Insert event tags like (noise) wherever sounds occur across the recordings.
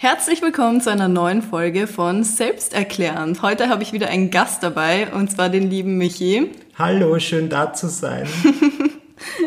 Herzlich willkommen zu einer neuen Folge von Selbsterklärend. Heute habe ich wieder einen Gast dabei und zwar den lieben Michi. Hallo, schön da zu sein. (laughs)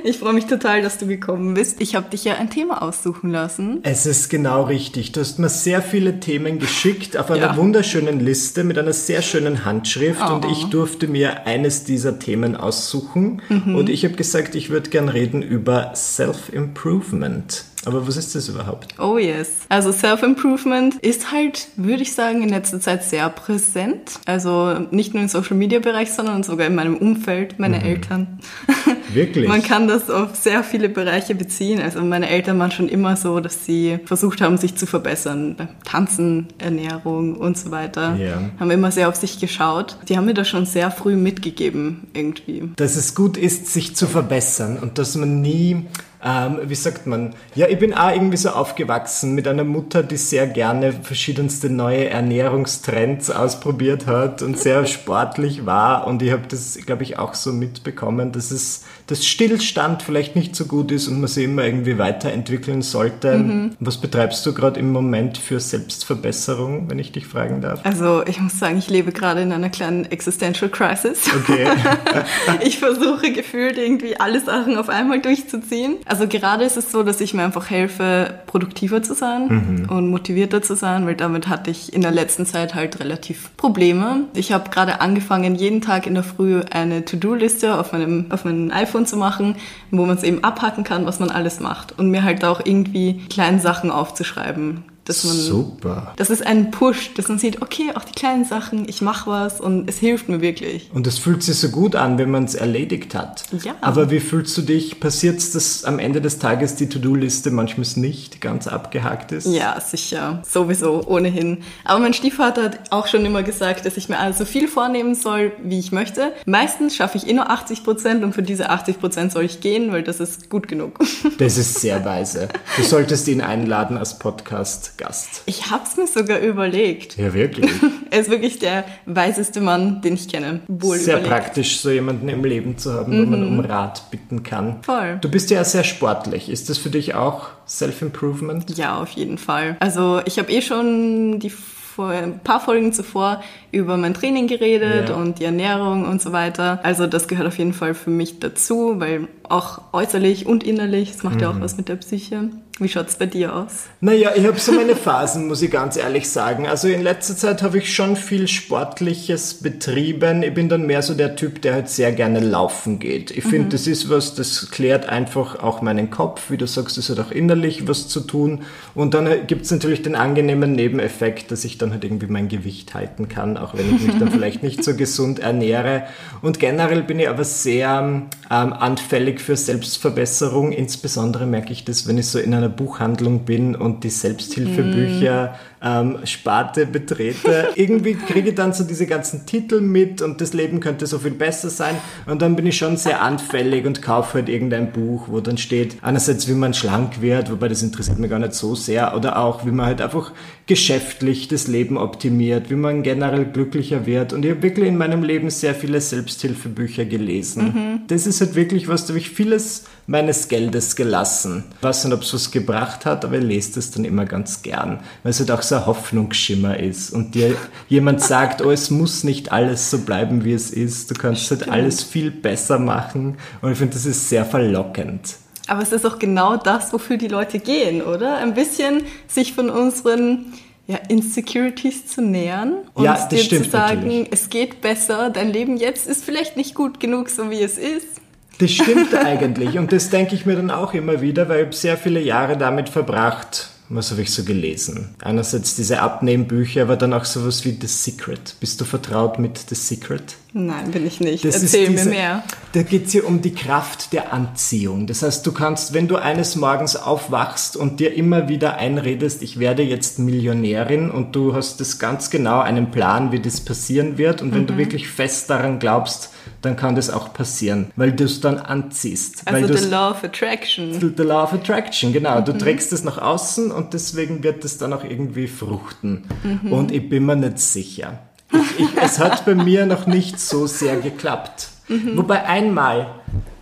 Ich freue mich total, dass du gekommen bist. Ich habe dich ja ein Thema aussuchen lassen. Es ist genau richtig. Du hast mir sehr viele Themen geschickt auf einer ja. wunderschönen Liste mit einer sehr schönen Handschrift oh. und ich durfte mir eines dieser Themen aussuchen. Mhm. Und ich habe gesagt, ich würde gern reden über Self-Improvement. Aber was ist das überhaupt? Oh yes. Also Self-Improvement ist halt, würde ich sagen, in letzter Zeit sehr präsent. Also nicht nur im Social-Media-Bereich, sondern sogar in meinem Umfeld, meine mhm. Eltern. (laughs) Wirklich? Man kann das auf sehr viele Bereiche beziehen. Also meine Eltern waren schon immer so, dass sie versucht haben, sich zu verbessern. Tanzen, Ernährung und so weiter. Yeah. Haben immer sehr auf sich geschaut. Die haben mir das schon sehr früh mitgegeben, irgendwie. Dass es gut ist, sich zu verbessern und dass man nie ähm, wie sagt man, ja, ich bin auch irgendwie so aufgewachsen mit einer Mutter, die sehr gerne verschiedenste neue Ernährungstrends ausprobiert hat und sehr (laughs) sportlich war. Und ich habe das, glaube ich, auch so mitbekommen, dass es das Stillstand vielleicht nicht so gut ist und man sich immer irgendwie weiterentwickeln sollte. Mhm. Was betreibst du gerade im Moment für Selbstverbesserung, wenn ich dich fragen darf? Also ich muss sagen, ich lebe gerade in einer kleinen Existential Crisis. Okay. (laughs) ich versuche gefühlt irgendwie alle Sachen auf einmal durchzuziehen. Also gerade ist es so, dass ich mir einfach helfe, produktiver zu sein mhm. und motivierter zu sein, weil damit hatte ich in der letzten Zeit halt relativ Probleme. Ich habe gerade angefangen, jeden Tag in der Früh eine To-Do-Liste auf meinem auf meinem iPhone zu machen, wo man es eben abhacken kann, was man alles macht. Und mir halt auch irgendwie kleine Sachen aufzuschreiben, dass man, Super. Das ist ein Push, dass man sieht, okay, auch die kleinen Sachen, ich mache was und es hilft mir wirklich. Und es fühlt sich so gut an, wenn man es erledigt hat. Ja. Aber wie fühlst du dich? Passiert es, dass am Ende des Tages die To-Do-Liste manchmal nicht ganz abgehakt ist? Ja, sicher. Sowieso, ohnehin. Aber mein Stiefvater hat auch schon immer gesagt, dass ich mir also so viel vornehmen soll, wie ich möchte. Meistens schaffe ich eh nur 80 Prozent und für diese 80 Prozent soll ich gehen, weil das ist gut genug. Das ist sehr weise. Du solltest ihn einladen als Podcast. Gast. Ich habe es mir sogar überlegt. Ja, wirklich. (laughs) er ist wirklich der weiseste Mann, den ich kenne. Wohl sehr überlegt. praktisch, so jemanden im Leben zu haben, mhm. wo man mhm. um Rat bitten kann. Voll. Du bist ja sehr sportlich. Ist das für dich auch Self-Improvement? Ja, auf jeden Fall. Also ich habe eh schon die vor ein paar Folgen zuvor über mein Training geredet ja. und die Ernährung und so weiter. Also das gehört auf jeden Fall für mich dazu, weil auch äußerlich und innerlich, es macht mhm. ja auch mhm. was mit der Psyche. Wie schaut es bei dir aus? Naja, ich habe so meine Phasen, muss ich ganz ehrlich sagen. Also in letzter Zeit habe ich schon viel Sportliches betrieben. Ich bin dann mehr so der Typ, der halt sehr gerne laufen geht. Ich finde, mhm. das ist was, das klärt einfach auch meinen Kopf. Wie du sagst, das hat auch innerlich was zu tun. Und dann gibt es natürlich den angenehmen Nebeneffekt, dass ich dann halt irgendwie mein Gewicht halten kann, auch wenn ich mich dann vielleicht nicht so gesund ernähre. Und generell bin ich aber sehr ähm, anfällig für Selbstverbesserung. Insbesondere merke ich das, wenn ich so in einer Buchhandlung bin und die Selbsthilfebücher mm. Ähm, Sparte betrete. Irgendwie kriege ich dann so diese ganzen Titel mit und das Leben könnte so viel besser sein. Und dann bin ich schon sehr anfällig und kaufe halt irgendein Buch, wo dann steht, einerseits wie man schlank wird, wobei das interessiert mich gar nicht so sehr, oder auch wie man halt einfach geschäftlich das Leben optimiert, wie man generell glücklicher wird. Und ich habe wirklich in meinem Leben sehr viele Selbsthilfebücher gelesen. Mhm. Das ist halt wirklich was, da habe ich vieles meines Geldes gelassen. Ich weiß nicht, ob es was gebracht hat, aber ich lese das dann immer ganz gern, weil es halt auch so ein Hoffnungsschimmer ist und dir (laughs) jemand sagt, oh, es muss nicht alles so bleiben, wie es ist, du kannst halt alles viel besser machen und ich finde, das ist sehr verlockend. Aber es ist auch genau das, wofür die Leute gehen, oder? Ein bisschen sich von unseren ja, Insecurities zu nähern und ja, dir zu sagen, natürlich. es geht besser, dein Leben jetzt ist vielleicht nicht gut genug, so wie es ist. Das stimmt eigentlich und das denke ich mir dann auch immer wieder, weil ich sehr viele Jahre damit verbracht, was habe ich so gelesen? Einerseits diese Abnehmbücher, aber dann auch sowas wie The Secret. Bist du vertraut mit The Secret? Nein, bin ich nicht. Das Erzähl diese, mir mehr. Da geht es hier um die Kraft der Anziehung. Das heißt, du kannst, wenn du eines Morgens aufwachst und dir immer wieder einredest, ich werde jetzt Millionärin und du hast das ganz genau einen Plan, wie das passieren wird und wenn mhm. du wirklich fest daran glaubst, dann kann das auch passieren, weil du es dann anziehst. Also the Law of Attraction. The Law of Attraction, genau. Mhm. Du trägst es nach außen und deswegen wird es dann auch irgendwie fruchten. Mhm. Und ich bin mir nicht sicher. Ich, ich, (laughs) es hat bei mir noch nicht so sehr geklappt. Mhm. Wobei einmal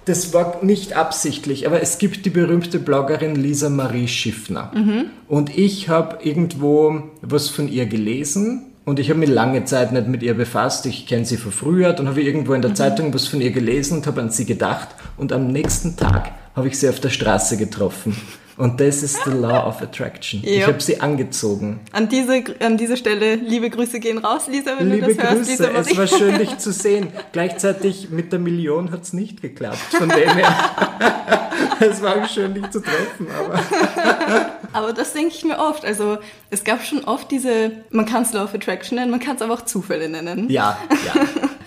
das war nicht absichtlich, aber es gibt die berühmte Bloggerin Lisa Marie Schiffner. Mhm. Und ich habe irgendwo was von ihr gelesen und ich habe mich lange Zeit nicht mit ihr befasst. Ich kenne sie von früher. Dann habe ich irgendwo in der mhm. Zeitung was von ihr gelesen und habe an sie gedacht. Und am nächsten Tag habe ich sie auf der Straße getroffen. Und das ist the law of attraction. Yep. Ich habe sie angezogen. An diese, an dieser Stelle, liebe Grüße gehen raus, Lisa, wenn liebe du das Grüße. hörst. Lisa, es war schön, dich (laughs) zu sehen. Gleichzeitig mit der Million hat es nicht geklappt. Von dem her. (laughs) es war schön, dich zu treffen. Aber, (laughs) aber das denke ich mir oft. Also es gab schon oft diese, man kann es Law of Attraction nennen, man kann es aber auch Zufälle nennen. Ja, ja.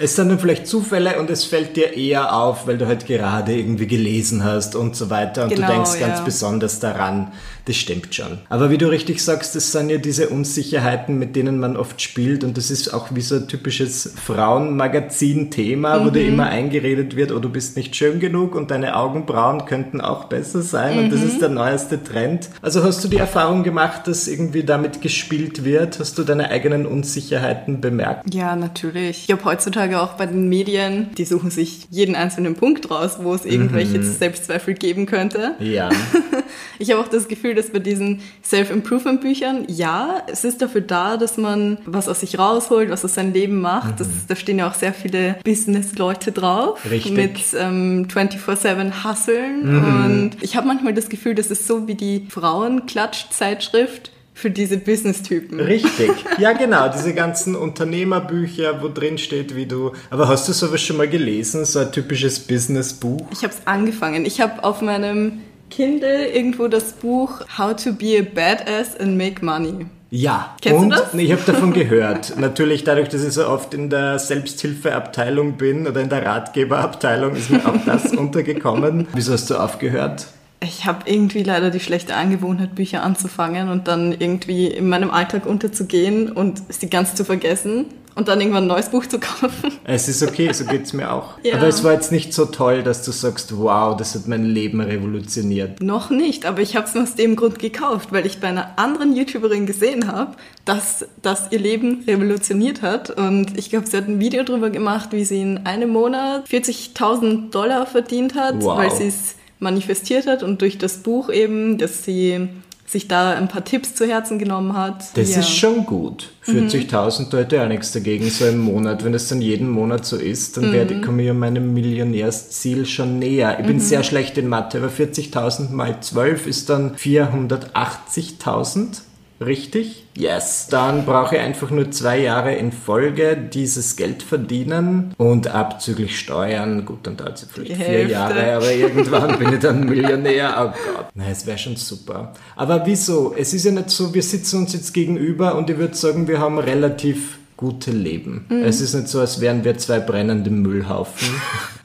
Es sind dann vielleicht Zufälle und es fällt dir eher auf, weil du halt gerade irgendwie gelesen hast und so weiter und genau, du denkst ja. ganz besonders daran. Das stimmt schon. Aber wie du richtig sagst, das sind ja diese Unsicherheiten, mit denen man oft spielt und das ist auch wie so ein typisches Frauenmagazin-Thema, mhm. wo dir immer eingeredet wird, oh, du bist nicht schön genug und deine Augenbrauen könnten auch besser sein mhm. und das mhm. ist der neueste Trend. Also hast du die Erfahrung gemacht, dass irgendwie damit gespielt wird? Hast du deine eigenen Unsicherheiten bemerkt? Ja, natürlich. Ich glaube heutzutage auch bei den Medien, die suchen sich jeden einzelnen Punkt raus, wo es irgendwelche mhm. Selbstzweifel geben könnte. Ja. (laughs) ich habe auch das Gefühl, dass bei diesen Self-Improvement-Büchern, ja, es ist dafür da, dass man was aus sich rausholt, was aus seinem Leben macht. Mhm. Das, da stehen ja auch sehr viele Business-Leute drauf. Richtig. Mit ähm, 24-7 Husteln. Mhm. Und ich habe manchmal das Gefühl, das ist so wie die Frauenklatsch-Zeitschrift für diese Business-Typen. Richtig. (laughs) Ja, genau. Diese ganzen Unternehmerbücher, wo drin steht, wie du. Aber hast du sowas schon mal gelesen? So ein typisches Business-Buch? Ich habe es angefangen. Ich habe auf meinem Kindle irgendwo das Buch How to be a Badass and Make Money. Ja, Kennst und du das? ich habe davon gehört. (laughs) Natürlich dadurch, dass ich so oft in der Selbsthilfeabteilung bin oder in der Ratgeberabteilung, ist mir auch das (laughs) untergekommen. Wieso hast du aufgehört? Ich habe irgendwie leider die schlechte Angewohnheit, Bücher anzufangen und dann irgendwie in meinem Alltag unterzugehen und sie ganz zu vergessen und dann irgendwann ein neues Buch zu kaufen. Es ist okay, so geht es mir auch. (laughs) Ja. Aber es war jetzt nicht so toll, dass du sagst, wow, das hat mein Leben revolutioniert. Noch nicht, aber ich habe es aus dem Grund gekauft, weil ich bei einer anderen YouTuberin gesehen habe, dass das ihr Leben revolutioniert hat. Und ich glaube, sie hat ein Video darüber gemacht, wie sie in einem Monat 40.000 Dollar verdient hat, wow. weil sie es manifestiert hat und durch das Buch eben, dass sie sich da ein paar Tipps zu Herzen genommen hat. Das ja. ist schon gut. 40.000, mhm. da hätte ich auch nichts dagegen, so im Monat. Wenn es dann jeden Monat so ist, dann mhm. werde, komme ich an meinem Millionärsziel schon näher. Ich bin mhm. sehr schlecht in Mathe, aber 40.000 mal 12 ist dann 480.000 richtig? Yes. Dann brauche ich einfach nur zwei Jahre in Folge dieses Geld verdienen und abzüglich Steuern. Gut, dann dauert es vielleicht vier Jahre, aber irgendwann bin ich dann Millionär. Oh Gott. Nein, es wäre schon super. Aber wieso? Es ist ja nicht so, wir sitzen uns jetzt gegenüber und ich würde sagen, wir haben relativ gute Leben. Mhm. Es ist nicht so, als wären wir zwei brennende Müllhaufen.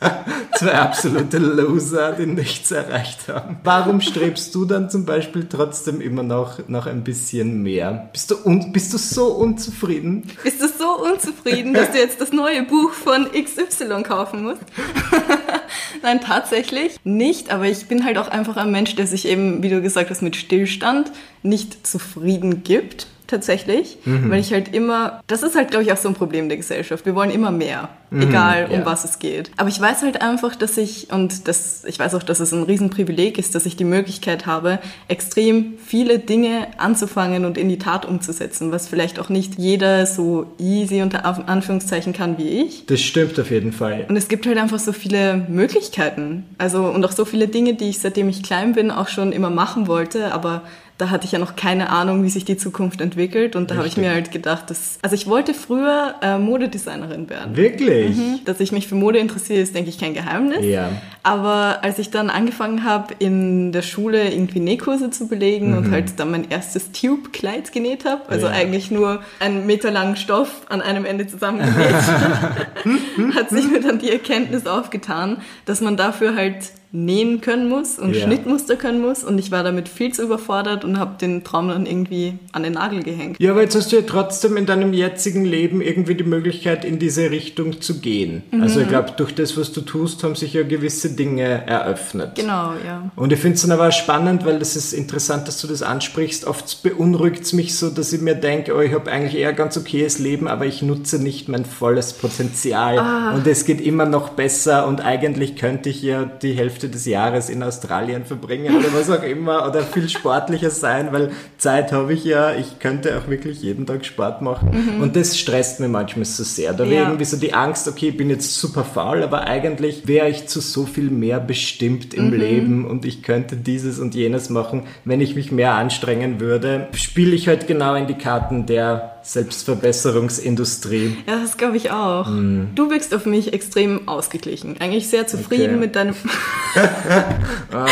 (laughs) zwei absolute Loser, die nichts erreicht haben. Warum strebst du dann zum Beispiel trotzdem immer noch, noch ein bisschen mehr? Bist du, un, bist du so unzufrieden? Bist du so unzufrieden, dass du jetzt das neue Buch von XY kaufen musst? (laughs) Nein, tatsächlich nicht, aber ich bin halt auch einfach ein Mensch, der sich eben, wie du gesagt hast, mit Stillstand nicht zufrieden gibt tatsächlich, mhm. weil ich halt immer, das ist halt, glaube ich, auch so ein Problem der Gesellschaft. Wir wollen immer mehr, mhm, egal um ja. was es geht. Aber ich weiß halt einfach, dass ich, und das, ich weiß auch, dass es ein Riesenprivileg ist, dass ich die Möglichkeit habe, extrem viele Dinge anzufangen und in die Tat umzusetzen, was vielleicht auch nicht jeder so easy unter Anführungszeichen kann wie ich. Das stimmt auf jeden Fall. Und es gibt halt einfach so viele Möglichkeiten. Also, und auch so viele Dinge, die ich seitdem ich klein bin auch schon immer machen wollte, aber da hatte ich ja noch keine Ahnung, wie sich die Zukunft entwickelt. Und da habe ich mir halt gedacht, dass, also ich wollte früher äh, Modedesignerin werden. Wirklich? Mhm. Dass ich mich für Mode interessiere, ist, denke ich, kein Geheimnis. Ja. Aber als ich dann angefangen habe, in der Schule irgendwie Nähkurse zu belegen mhm. und halt dann mein erstes Tube-Kleid genäht habe, also ja. eigentlich nur einen Meter langen Stoff an einem Ende zusammengenäht, (laughs) (laughs) hat sich mir dann die Erkenntnis aufgetan, dass man dafür halt nähen können muss und ja. Schnittmuster können muss und ich war damit viel zu überfordert und habe den Traum dann irgendwie an den Nagel gehängt. Ja, aber jetzt hast du ja trotzdem in deinem jetzigen Leben irgendwie die Möglichkeit, in diese Richtung zu gehen. Mhm. Also ich glaube, durch das, was du tust, haben sich ja gewisse Dinge eröffnet. Genau, ja. Und ich finde es dann aber spannend, weil das ist interessant, dass du das ansprichst. Oft beunruhigt es mich so, dass ich mir denke, oh, ich habe eigentlich eher ganz okayes Leben, aber ich nutze nicht mein volles Potenzial. Ah. Und es geht immer noch besser und eigentlich könnte ich ja die Hälfte Hälfte des Jahres in Australien verbringen oder was auch immer oder viel sportlicher sein, weil Zeit habe ich ja, ich könnte auch wirklich jeden Tag Sport machen mhm. und das stresst mir manchmal so sehr. Da wäre ja. irgendwie so die Angst, okay, ich bin jetzt super faul, aber eigentlich wäre ich zu so viel mehr bestimmt im mhm. Leben und ich könnte dieses und jenes machen, wenn ich mich mehr anstrengen würde. Spiele ich halt genau in die Karten der Selbstverbesserungsindustrie. Ja, das glaube ich auch. Mm. Du wirkst auf mich extrem ausgeglichen. Eigentlich sehr zufrieden okay. mit deinem. (laughs) okay.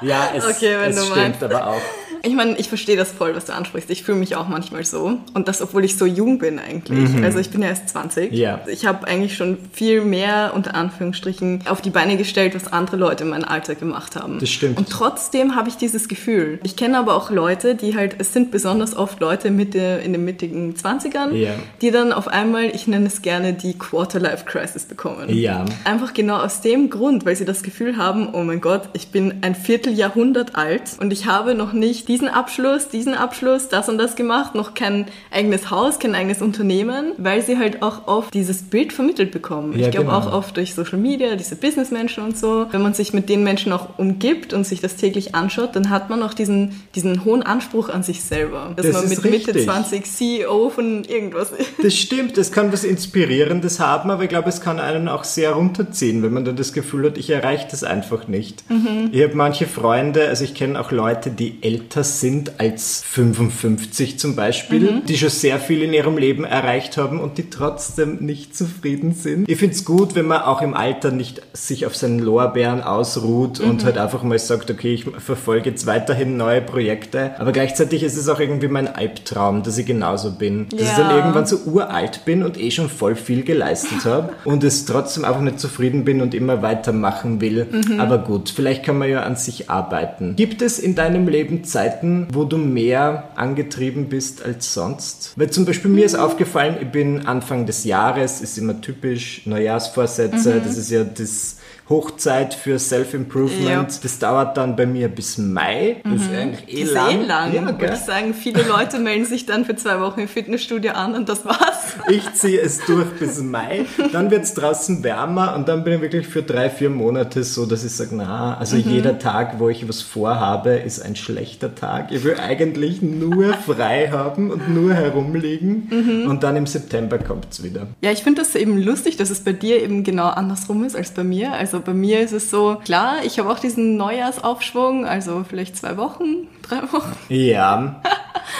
Ja, es, okay, es stimmt meinst. aber auch. Ich meine, ich verstehe das voll, was du ansprichst. Ich fühle mich auch manchmal so. Und das, obwohl ich so jung bin eigentlich. Mhm. Also ich bin ja erst 20. Ja. Ich habe eigentlich schon viel mehr, unter Anführungsstrichen, auf die Beine gestellt, was andere Leute in meinem Alter gemacht haben. Das stimmt. Und trotzdem habe ich dieses Gefühl. Ich kenne aber auch Leute, die halt, es sind besonders oft Leute Mitte, in den mittigen 20ern, ja. die dann auf einmal, ich nenne es gerne, die Quarter-Life-Crisis bekommen. Ja. Einfach genau aus dem Grund, weil sie das Gefühl haben, oh mein Gott, ich bin ein Vierteljahrhundert alt und ich habe noch nicht die diesen Abschluss, diesen Abschluss, das und das gemacht, noch kein eigenes Haus, kein eigenes Unternehmen, weil sie halt auch oft dieses Bild vermittelt bekommen. Ja, ich glaube genau. auch oft durch Social Media, diese Businessmenschen und so. Wenn man sich mit den Menschen auch umgibt und sich das täglich anschaut, dann hat man auch diesen, diesen hohen Anspruch an sich selber. Dass das man mit richtig. Mitte 20 CEO von irgendwas ist. Das stimmt, das kann was Inspirierendes haben, aber ich glaube, es kann einen auch sehr runterziehen, wenn man dann das Gefühl hat, ich erreiche das einfach nicht. Mhm. Ich habe manche Freunde, also ich kenne auch Leute, die älter sind als 55 zum Beispiel, mhm. die schon sehr viel in ihrem Leben erreicht haben und die trotzdem nicht zufrieden sind. Ich finde es gut, wenn man auch im Alter nicht sich auf seinen Lorbeeren ausruht mhm. und halt einfach mal sagt, okay, ich verfolge jetzt weiterhin neue Projekte. Aber gleichzeitig ist es auch irgendwie mein Albtraum, dass ich genauso bin. Dass ja. ich dann irgendwann so uralt bin und eh schon voll viel geleistet habe (laughs) und es trotzdem einfach nicht zufrieden bin und immer weitermachen will. Mhm. Aber gut, vielleicht kann man ja an sich arbeiten. Gibt es in deinem Leben Zeit, Zeiten, wo du mehr angetrieben bist als sonst? Weil zum Beispiel mir ist aufgefallen, ich bin Anfang des Jahres, ist immer typisch, Neujahrsvorsätze, mhm. das ist ja das Hochzeit für Self-Improvement. Ja. Das dauert dann bei mir bis Mai. Das ist mhm. eigentlich eh das lang. Eh lang. Ja, Würde ich sagen, viele Leute melden sich dann für zwei Wochen im Fitnessstudio an und das war's. Ich ziehe es durch bis Mai. Dann wird es draußen wärmer und dann bin ich wirklich für drei, vier Monate so, dass ich sage, na, also mhm. jeder Tag, wo ich was vorhabe, ist ein schlechter Tag. Ich will eigentlich nur frei haben und nur herumliegen mhm. und dann im September kommt es wieder. Ja, ich finde das eben lustig, dass es bei dir eben genau andersrum ist als bei mir. Also also bei mir ist es so, klar, ich habe auch diesen Neujahrsaufschwung, also vielleicht zwei Wochen, drei Wochen. Ja.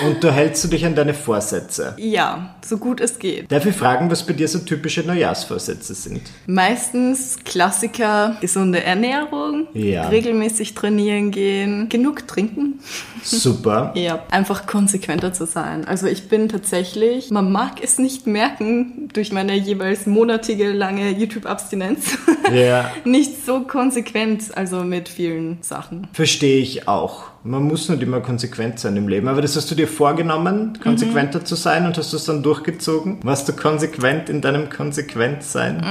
Und da hältst du dich an deine Vorsätze? Ja, so gut es geht. Darf ich fragen, was bei dir so typische Neujahrsvorsätze sind? Meistens Klassiker, gesunde Ernährung, ja. regelmäßig trainieren gehen, genug trinken. Super. (laughs) ja, einfach konsequenter zu sein. Also ich bin tatsächlich, man mag es nicht merken durch meine jeweils monatige lange YouTube-Abstinenz, ja. (laughs) nicht so konsequent, also mit vielen Sachen. Verstehe ich auch. Man muss nicht immer konsequent sein im Leben. Aber das hast du dir vorgenommen, konsequenter mhm. zu sein und hast du es dann durchgezogen? Warst du konsequent in deinem Konsequentsein?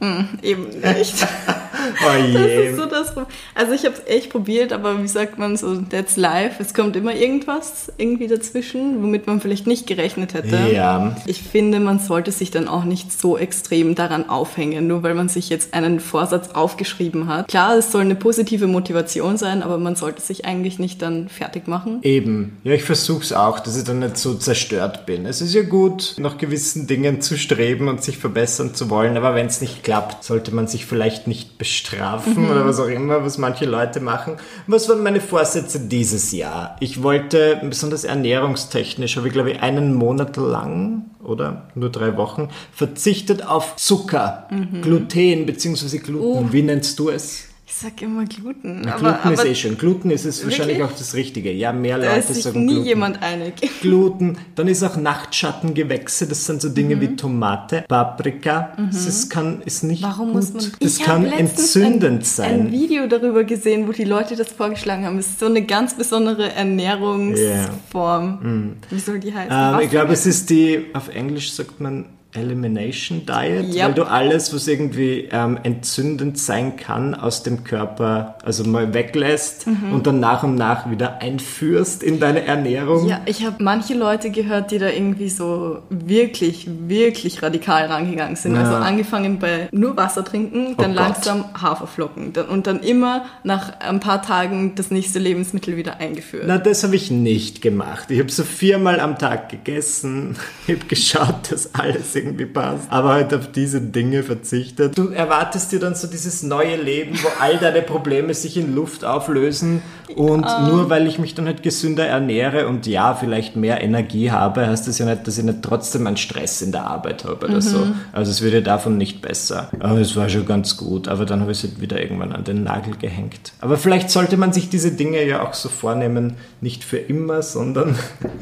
Mm, eben nicht. (laughs) oh. Das ist so das Also ich habe es echt probiert, aber wie sagt man so, that's life. Es kommt immer irgendwas irgendwie dazwischen, womit man vielleicht nicht gerechnet hätte. Ja. Ich finde, man sollte sich dann auch nicht so extrem daran aufhängen, nur weil man sich jetzt einen Vorsatz aufgeschrieben hat. Klar, es soll eine positive Motivation sein, aber man sollte sich eigentlich nicht dann fertig machen. Eben. Ja, ich versuche es auch, dass ich dann nicht so zerstört bin. Es ist ja gut, nach gewissen Dingen zu streben und sich verbessern zu wollen, aber wenn es nicht klappt, sollte man sich vielleicht nicht bestrafen mhm. oder was auch immer, was manche Leute machen. Was waren meine Vorsätze dieses Jahr? Ich wollte, besonders ernährungstechnisch, habe ich glaube ich einen Monat lang oder nur drei Wochen, verzichtet auf Zucker, mhm. Gluten bzw. Gluten. Uh. Wie nennst du es? Ich sag immer Gluten. Na, aber, Gluten ist aber eh schon. Gluten ist es wahrscheinlich auch das Richtige. Ja, mehr da Leute ist sich sagen nie Gluten. jemand einig. (laughs) Gluten, dann ist auch Nachtschattengewächse, das sind so Dinge Mhm. wie Tomate, Paprika. Das kann, ist nicht Warum gut. muss man. das ich kann entzündend ein, sein. ein Video darüber gesehen, wo die Leute das vorgeschlagen haben. Es ist so eine ganz besondere Ernährungsform. Wie soll die heißen? Ähm, ich glaube, es ist die, auf Englisch sagt man Elimination Diet, Yep. weil du alles, was irgendwie ähm, entzündend sein kann, aus dem Körper, also mal weglässt Mhm. und dann nach und nach wieder einführst in deine Ernährung. Ja, ich habe manche Leute gehört, die da irgendwie so wirklich, wirklich radikal rangegangen sind. Ja. Also angefangen bei nur Wasser trinken, dann Oh langsam Haferflocken dann, und dann immer nach ein paar Tagen das nächste Lebensmittel wieder eingeführt. Na, das habe ich nicht gemacht. Ich habe so viermal am Tag gegessen. Ich habe geschaut, dass alles irgendwie passt. Aber halt auf diese Dinge verzichtet. Du erwartest dir dann so dieses neue Leben, wo all deine Probleme sich in Luft auflösen. Und nur weil ich mich dann halt gesünder ernähre und ja, vielleicht mehr Energie habe, heißt das ja nicht, dass ich nicht trotzdem einen Stress in der Arbeit habe oder so. Also es wird ja davon nicht besser. Aber es war schon ganz gut. Aber dann habe ich es halt wieder irgendwann an den Nagel gehängt. Aber vielleicht sollte man sich diese Dinge ja auch so vornehmen, nicht für immer, sondern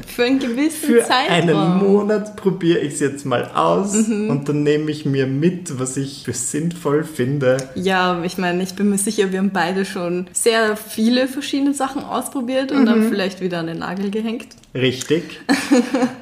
Für einen gewissen (laughs) für Zeitraum. einen Monat probiere ich es jetzt mal aus und dann nehme ich mir mit, was ich für sinnvoll finde. Ja, ich meine, ich bin mir sicher, wir haben beide schon sehr viele verschiedene Sachen ausprobiert und dann vielleicht wieder an den Nagel gehängt. Richtig.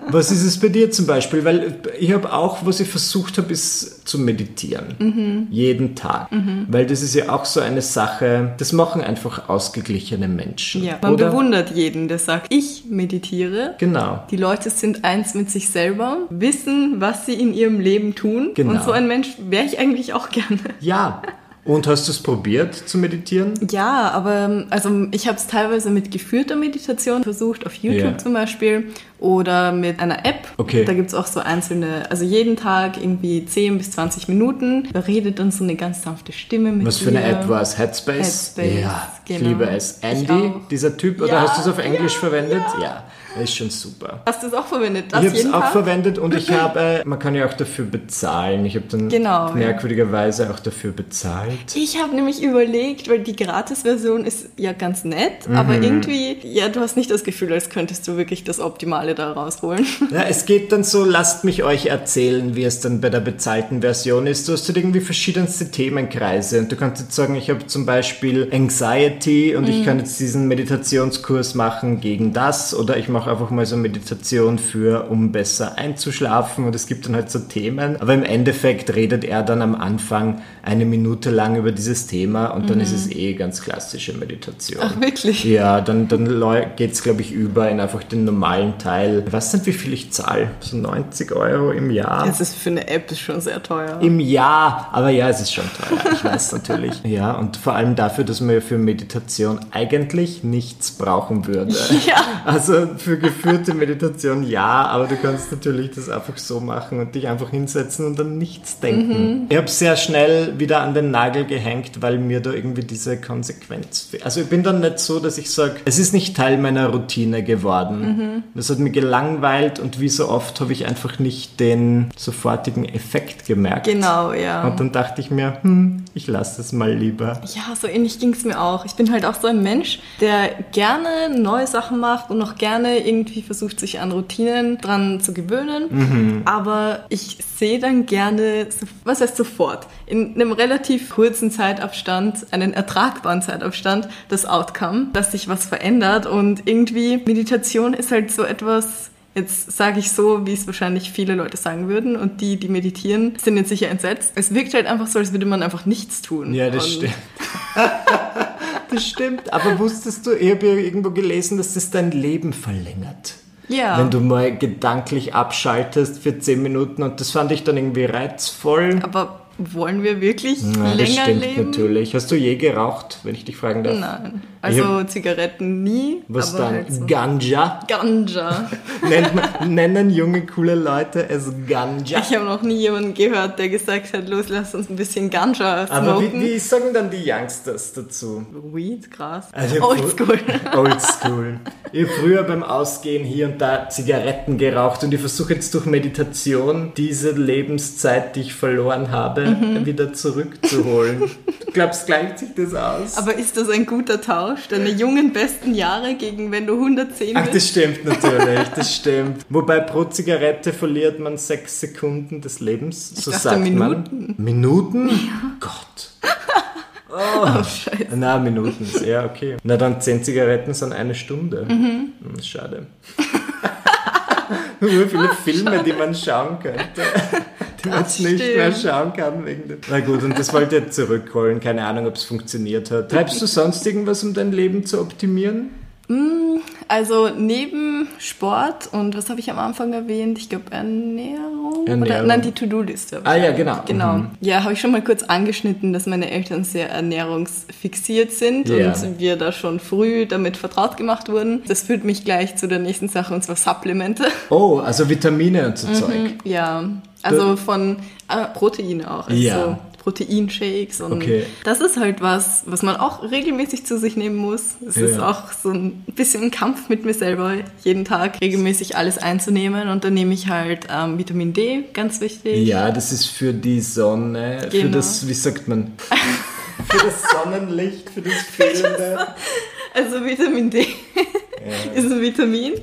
was ist es bei dir zum Beispiel? Weil ich habe auch, was ich versucht habe, ist zu meditieren. Jeden Tag. Weil das ist ja auch so eine Sache, das machen einfach ausgeglichene Menschen. Ja, man oder? bewundert jeden, der sagt, ich meditiere. Genau. Die Leute sind eins mit sich selber, wissen, was sie in ihrem Leben tun. Genau. Und so ein Mensch wäre ich eigentlich auch gerne. Ja. (laughs) Und hast du es probiert zu meditieren? Ja, aber also ich habe es teilweise mit geführter Meditation versucht, auf YouTube Ja. zum Beispiel oder mit einer App. Okay. Da gibt's auch so einzelne, also jeden Tag irgendwie 10 bis 20 Minuten. Da redet dann so eine ganz sanfte Stimme mit Was für eine. App war es? Headspace? Headspace, ja, ich genau. liebe es. Ich Andy, dieser Typ, oder Ja, hast du es auf Englisch ja, verwendet? Ja. Ist schon super. Hast du es auch verwendet? Das ich habe es auch Tag? verwendet und ich habe, man kann ja auch dafür bezahlen. Ich habe dann Genau, ja. merkwürdigerweise auch dafür bezahlt. Ich habe nämlich überlegt, weil die Gratis-Version ist ja ganz nett, Mhm. aber irgendwie, ja, du hast nicht das Gefühl, als könntest du wirklich das Optimale da rausholen. (laughs) Ja, es geht dann so, lasst mich euch erzählen, wie es dann bei der bezahlten Version ist. Du hast halt irgendwie verschiedenste Themenkreise und du kannst jetzt sagen, ich habe zum Beispiel Anxiety und ich kann jetzt diesen Meditationskurs machen gegen das oder ich mache einfach mal so Meditation für, um besser einzuschlafen und es gibt dann halt so Themen. Aber im Endeffekt redet er dann am Anfang eine Minute lang über dieses Thema und dann ist es eh ganz klassische Meditation. Ach, wirklich? Ja, dann, dann geht es, glaube ich, über in einfach den normalen Teil. Ich weiß nicht, wie viel ich zahle. So 90 Euro im Jahr. Das ist für eine App ist schon sehr teuer. Im Jahr, aber ja, es ist schon teuer, ich weiß (laughs) natürlich. Ja, und vor allem dafür, dass man ja für Meditation eigentlich nichts brauchen würde. (laughs) Ja. Also für geführte Meditation ja, aber du kannst natürlich das einfach so machen und dich einfach hinsetzen und an nichts denken. Ich habe sehr schnell wieder an den Nagel gehängt, weil mir da irgendwie diese Konsequenz fehlt. Also ich bin dann nicht so, dass ich sage, es ist nicht Teil meiner Routine geworden. Das hat mich gelangweilt und wie so oft habe ich einfach nicht den sofortigen Effekt gemerkt. Genau, ja. Und dann dachte ich mir, hm, ich lasse es mal lieber. Ja, so ähnlich ging es mir auch. Ich bin halt auch so ein Mensch, der gerne neue Sachen macht und noch gerne irgendwie versucht, sich an Routinen dran zu gewöhnen. Aber ich sehe dann gerne, was heißt sofort, in einem relativ kurzen Zeitabstand, einen ertragbaren Zeitabstand, das Outcome, dass sich was verändert. Und irgendwie Meditation ist halt so etwas, Jetzt sage ich so, wie es wahrscheinlich viele Leute sagen würden und die, die meditieren, sind jetzt sicher entsetzt. Es wirkt halt einfach so, als würde man einfach nichts tun. Ja, das Und stimmt. (laughs) das stimmt. Aber wusstest du, ich habe ja irgendwo gelesen, dass das dein Leben verlängert. Ja. Wenn du mal gedanklich abschaltest für 10 Minuten und das fand ich dann irgendwie reizvoll. Aber wollen wir wirklich Nein, das länger stimmt leben? natürlich. Hast du je geraucht, wenn ich dich fragen darf? Nein. Also Zigaretten nie. Was dann? Halt so. Ganja? Ganja. (laughs) Man, nennen junge, coole Leute es Ganja. Ich habe noch nie jemanden gehört, der gesagt hat, los, lass uns ein bisschen Ganja Aber wie, smoken. wie sagen dann die Youngsters dazu? Weed, Gras. Also hab Oldschool. (laughs) Oldschool. Ich habe früher beim Ausgehen hier und da Zigaretten geraucht und ich versuche jetzt durch Meditation diese Lebenszeit, die ich verloren habe, mhm. wieder zurückzuholen. du (laughs) glaubst, gleicht sich das aus? Aber ist das ein guter Tausch? Deine jungen besten Jahre gegen wenn du 110 bist? Ach, das stimmt natürlich, das (laughs) stimmt. Wobei pro Zigarette verliert man sechs Sekunden des Lebens, so ich sagt Minuten. man. Minuten? Ja. Gott. (laughs) Oh, oh Scheiße. Na, Minuten. Ja, okay. Na, dann zehn Zigaretten sind eine Stunde. Mhm. Hm, schade. Nur viele (laughs) Filme, die man schauen könnte, (laughs) die man nicht mehr schauen kann. Wegen dem. Na gut, und das wollt ihr zurückholen. Keine Ahnung, ob es funktioniert hat. Treibst du sonst irgendwas, um dein Leben zu optimieren? Mm, also neben Sport und was habe ich am Anfang erwähnt? Ich glaube Ernährung. Ernährung. Oder, nein, die To-Do-Liste. Ah ja, genau. Genau. Mhm. Ja, habe ich schon mal kurz angeschnitten, dass meine Eltern sehr ernährungsfixiert sind yeah. und wir da schon früh damit vertraut gemacht wurden. Das führt mich gleich zu der nächsten Sache und zwar Supplemente. Oh, also Vitamine und so mhm, Zeug. Ja, also von äh, Proteine auch. Also ja. Proteinshakes und okay. das ist halt was, was man auch regelmäßig zu sich nehmen muss. Es ja. ist auch so ein bisschen ein Kampf mit mir selber, jeden Tag regelmäßig alles einzunehmen und dann nehme ich halt ähm, Vitamin D, ganz wichtig. Ja, das ist für die Sonne, genau. für das, wie sagt man, (laughs) für das Sonnenlicht, für das Fehlende. Also Vitamin D ja. (laughs) ist ein Vitamin